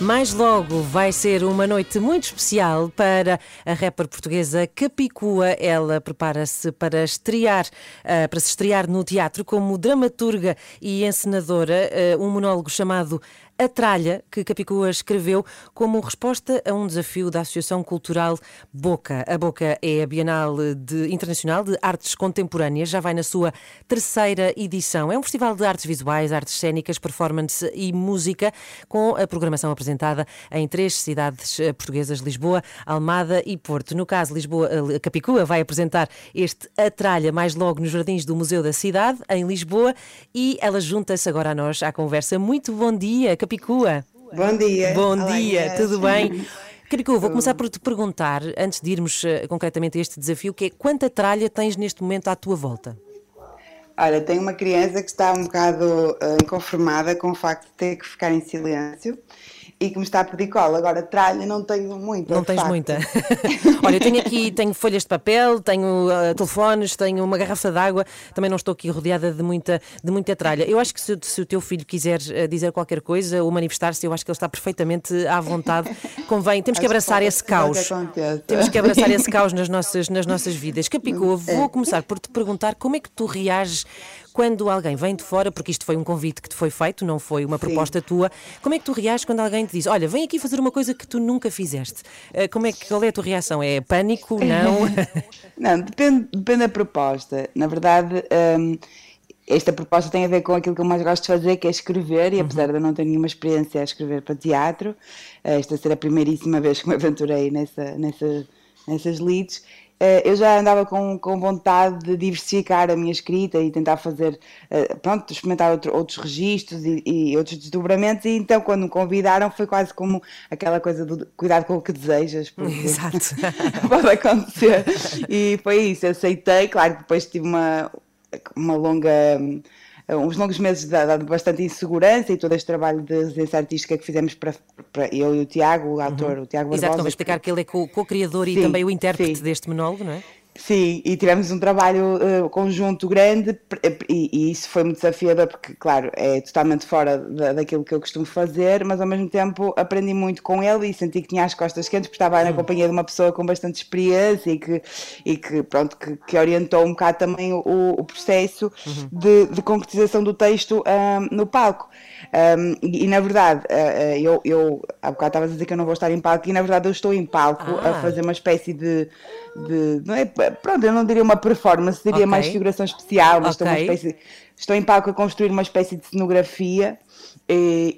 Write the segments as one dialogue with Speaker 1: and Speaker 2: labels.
Speaker 1: Mais logo vai ser uma noite muito especial para a rapper portuguesa Capicua. Ela prepara-se para estrear, uh, para se estrear no teatro como dramaturga e encenadora, uh, um monólogo chamado a Tralha, que Capicua escreveu como resposta a um desafio da Associação Cultural Boca. A Boca é a Bienal de, Internacional de Artes Contemporâneas, já vai na sua terceira edição. É um festival de artes visuais, artes cênicas, performance e música, com a programação apresentada em três cidades eh, portuguesas, Lisboa, Almada e Porto. No caso, Lisboa, eh, Capicua vai apresentar este A Tralha mais logo nos jardins do Museu da Cidade, em Lisboa, e ela junta-se agora a nós à conversa. Muito bom dia, Capicua.
Speaker 2: Bom dia.
Speaker 1: Bom Olá, dia, tudo bem? Capicua, vou começar por te perguntar, antes de irmos uh, concretamente a este desafio, que é quanta tralha tens neste momento à tua volta?
Speaker 2: Olha, tenho uma criança que está um bocado uh, inconformada com o facto de ter que ficar em silêncio e que me está a pedir cola. Agora, tralha não tenho muita.
Speaker 1: Não tens
Speaker 2: facto.
Speaker 1: muita. Olha, eu tenho aqui tenho folhas de papel, tenho uh, telefones, tenho uma garrafa de água, também não estou aqui rodeada de muita, de muita tralha. Eu acho que se, se o teu filho quiser uh, dizer qualquer coisa ou manifestar-se, eu acho que ele está perfeitamente à vontade. Convém, temos que abraçar esse caos. Temos que abraçar esse caos nas nossas, nas nossas vidas. Capicua, vou é. começar por te perguntar como é que tu reages quando alguém vem de fora, porque isto foi um convite que te foi feito, não foi uma proposta Sim. tua, como é que tu reages quando alguém te diz, olha, vem aqui fazer uma coisa que tu nunca fizeste? Eh, como é que, qual é a tua reação? É pânico? Não?
Speaker 2: não, depende, depende da proposta. Na verdade. Um, esta proposta tem a ver com aquilo que eu mais gosto de fazer, que é escrever, e apesar uhum. de eu não ter nenhuma experiência a escrever para teatro, eh, esta será a primeiríssima vez que me aventurei nessa, nessa, nessas leads, eh, eu já andava com, com vontade de diversificar a minha escrita e tentar fazer, eh, pronto, experimentar outro, outros registros e, e, outros desdobramentos, e então quando me convidaram foi quase como aquela coisa do cuidado com o que desejas,
Speaker 1: porque Exato.
Speaker 2: pode acontecer. E foi isso, aceitei, claro que depois tive uma, uma longa uns longos meses de, de, bastante insegurança e todo este trabalho de residência artística que fizemos para, para eu e o Tiago, o autor, uhum. o Tiago Barbosa.
Speaker 1: Exato, explicar que ele é co-criador e também o intérprete sim. deste monólogo, não é?
Speaker 2: Sim, e tivemos um trabalho uh, conjunto grande e, e, isso foi muito desafiador porque, claro, é totalmente fora da, daquilo que eu costumo fazer, mas ao mesmo tempo aprendi muito com ele e senti que tinha as costas quentes porque estava na hum. companhia de uma pessoa com bastante experiência e que, e que pronto, que, que orientou um bocado também o, o processo uhum. de, de, concretização do texto um, no palco. Um, e, e, na verdade, uh, eu, eu há bocado estavas a dizer que eu não vou estar em palco e na verdade eu estou em palco ah. a fazer uma espécie de, de não é, pronto, eu não diria uma performance, diria okay. mais figuração especial, mas okay. espécie, estou em palco a construir uma espécie de cenografia e,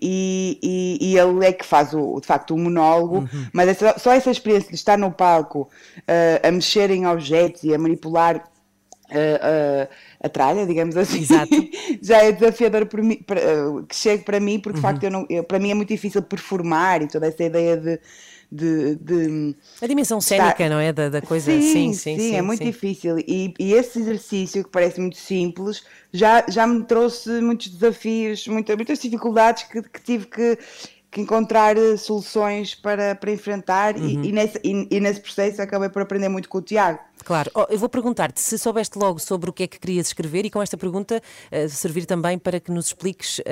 Speaker 2: e, e, ele é que faz o, de facto o monólogo, uhum. mas essa, só essa experiência de estar no palco uh, a mexer em objetos e a manipular uh, a tralha, digamos assim, já é desafiador para mim, para, que chegue para mim, porque uhum. de facto eu não, eu, para mim é muito difícil performar e toda essa ideia de de, de
Speaker 1: a dimensão cénica, estar... não é? Da, da coisa.
Speaker 2: Sim, sim, sim. sim, sim é muito sim. difícil. E, e, esse exercício, que parece muito simples, já, já me trouxe muitos desafios, muita, muitas dificuldades que, que tive que que encontrar eh, soluções para, para enfrentar uhum. e, e, nesse, e, e, nesse processo acabei por aprender muito com o Tiago.
Speaker 1: Claro, oh, eu vou perguntar-te se soubeste logo sobre o que é que querias escrever e com esta pergunta uh, servir também para que nos expliques um,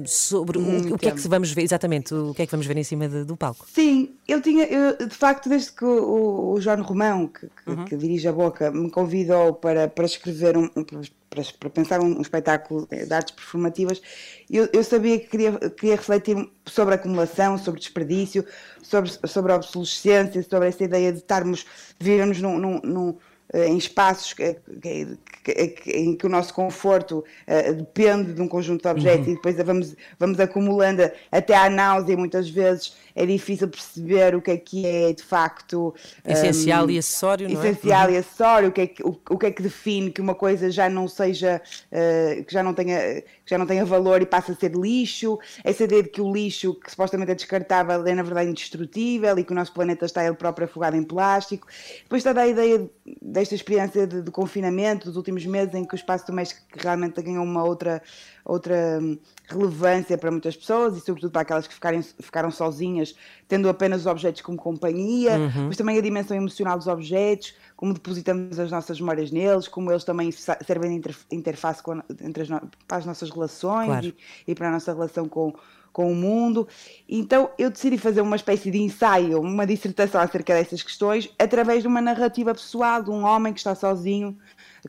Speaker 1: ehm, sobre hum, o, o, que é que vamos ver, exatamente, o que é que vamos ver em cima de, do palco.
Speaker 2: Sim, eu tinha, eu, de facto, desde que o, o João Romão, que, que, uhum. que, dirige a Boca, me convidou para, para escrever um, um para, para, pensar um, um, espetáculo de artes performativas, eu, eu sabia que queria, queria refletir sobre acumulação, sobre desperdício, sobre, sobre a obsolescência, sobre essa ideia de estarmos, de vivermos num, num, num em espaços em que o nosso conforto uh, depende de um conjunto de objetos uhum. e depois vamos, vamos acumulando até à náusea muitas vezes é difícil perceber o que é que é de facto
Speaker 1: essencial um, e acessório,
Speaker 2: não é? essencial
Speaker 1: uhum.
Speaker 2: e acessório, o que é que, o, o, que é que define que uma coisa já não seja uh, que já não tenha que já não tenha valor e passa a ser lixo, essa ideia de que o lixo que supostamente é descartável é na verdade indestrutível e que o nosso planeta está ele próprio afogado em plástico. Depois toda a ideia desta experiência de, de confinamento dos últimos meses em que o espaço doméstico realmente ganhou uma outra outra hum, relevância para muitas pessoas e sobretudo para aquelas que ficarem, ficaram sozinhas, tendo apenas os objetos como companhia, uhum. mas também a dimensão emocional dos objetos, como depositamos as nossas memórias neles, como eles também servem de interface com, entre as, para as nossas relações claro. e, e, para a nossa relação com, com o mundo. Então eu decidi fazer uma espécie de ensaio, uma dissertação acerca dessas questões, através de uma narrativa pessoal de um homem que está sozinho,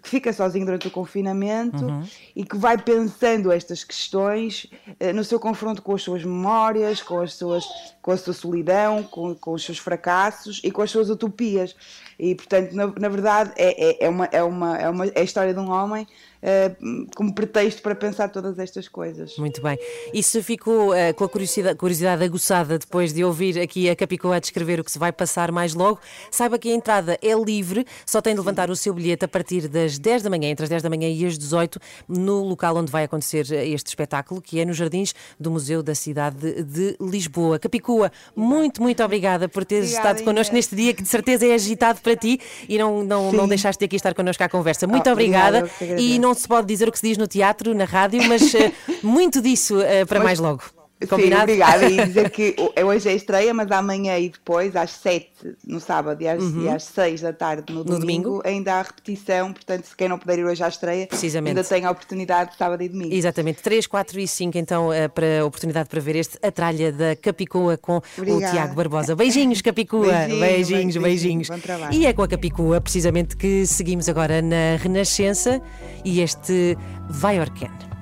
Speaker 2: que fica sozinho durante o confinamento uhum. e que vai pensando estas questões eh, no seu confronto com as suas memórias, com, as suas, com a sua solidão, com, com os seus fracassos e com as suas utopias. E, portanto, na, na verdade, é, é, é, uma, é, uma, é, uma, é a história de um homem uh, como pretexto para pensar todas estas coisas.
Speaker 1: Muito bem. E se ficou uh, com a curiosidade, curiosidade aguçada depois de ouvir aqui a Capicó a descrever o que se vai passar mais logo, saiba que a entrada é livre, só tem de levantar o seu bilhete a partir das 10 da manhã, entre as 10 da manhã e as 18, no local onde vai acontecer este espetáculo, que é nos Jardins do Museu da Cidade de Lisboa. Capicua, muito, muito obrigada por teres obrigada, estado connosco Inês. neste dia que de certeza é agitado para ti e não, não, não deixaste de aqui estar connosco à conversa. Muito oh, obrigada. obrigada e não se pode dizer o que se diz no teatro, na rádio, mas uh, muito disso uh, para mas, mais logo. Combinado? Sim,
Speaker 2: obrigada. E dizer que hoje é estreia, mas amanhã e depois, às 7 no sábado e às, uhum. e às 6 da tarde no, no domingo, domingo, ainda há repetição. Portanto, se quem não puder ir hoje à estreia, ainda tem a oportunidade de sábado e domingo.
Speaker 1: Exatamente. 3, 4 e 5, então, eh, para a oportunidade para ver este A Tralha da Capicoa com Obrigada. o Tiago Barbosa. Beijinhos, Capicoa. Beijinho, beijinhos, beijinhos. beijinhos. E é com a Capicoa, precisamente, que seguimos agora na Renascença e este vai orqueno.